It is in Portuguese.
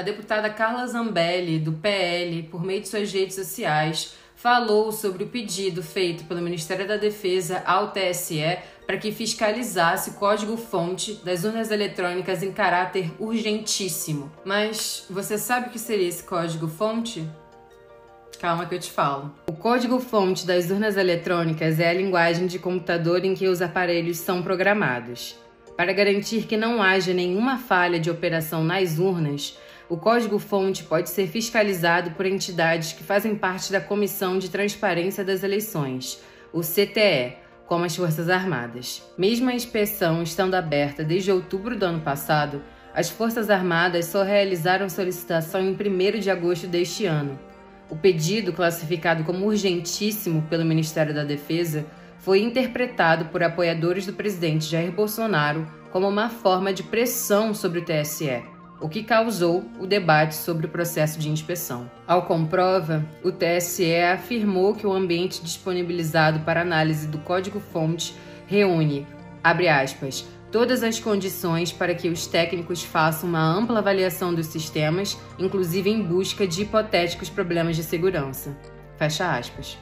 A deputada Carla Zambelli, do PL, por meio de suas redes sociais, falou sobre o pedido feito pelo Ministério da Defesa ao TSE para que fiscalizasse o código-fonte das urnas eletrônicas em caráter urgentíssimo. Mas você sabe o que seria esse código-fonte? Calma que eu te falo. O código-fonte das urnas eletrônicas é a linguagem de computador em que os aparelhos são programados. Para garantir que não haja nenhuma falha de operação nas urnas, o código-fonte pode ser fiscalizado por entidades que fazem parte da Comissão de Transparência das Eleições, o CTE, como as Forças Armadas. Mesmo a inspeção estando aberta desde outubro do ano passado, as Forças Armadas só realizaram solicitação em 1 de agosto deste ano. O pedido, classificado como urgentíssimo pelo Ministério da Defesa, foi interpretado por apoiadores do presidente Jair Bolsonaro como uma forma de pressão sobre o TSE, o que causou o debate sobre o processo de inspeção. Ao comprova, o TSE afirmou que o ambiente disponibilizado para análise do código-fonte reúne, abre aspas, todas as condições para que os técnicos façam uma ampla avaliação dos sistemas, inclusive em busca de hipotéticos problemas de segurança. Fecha aspas.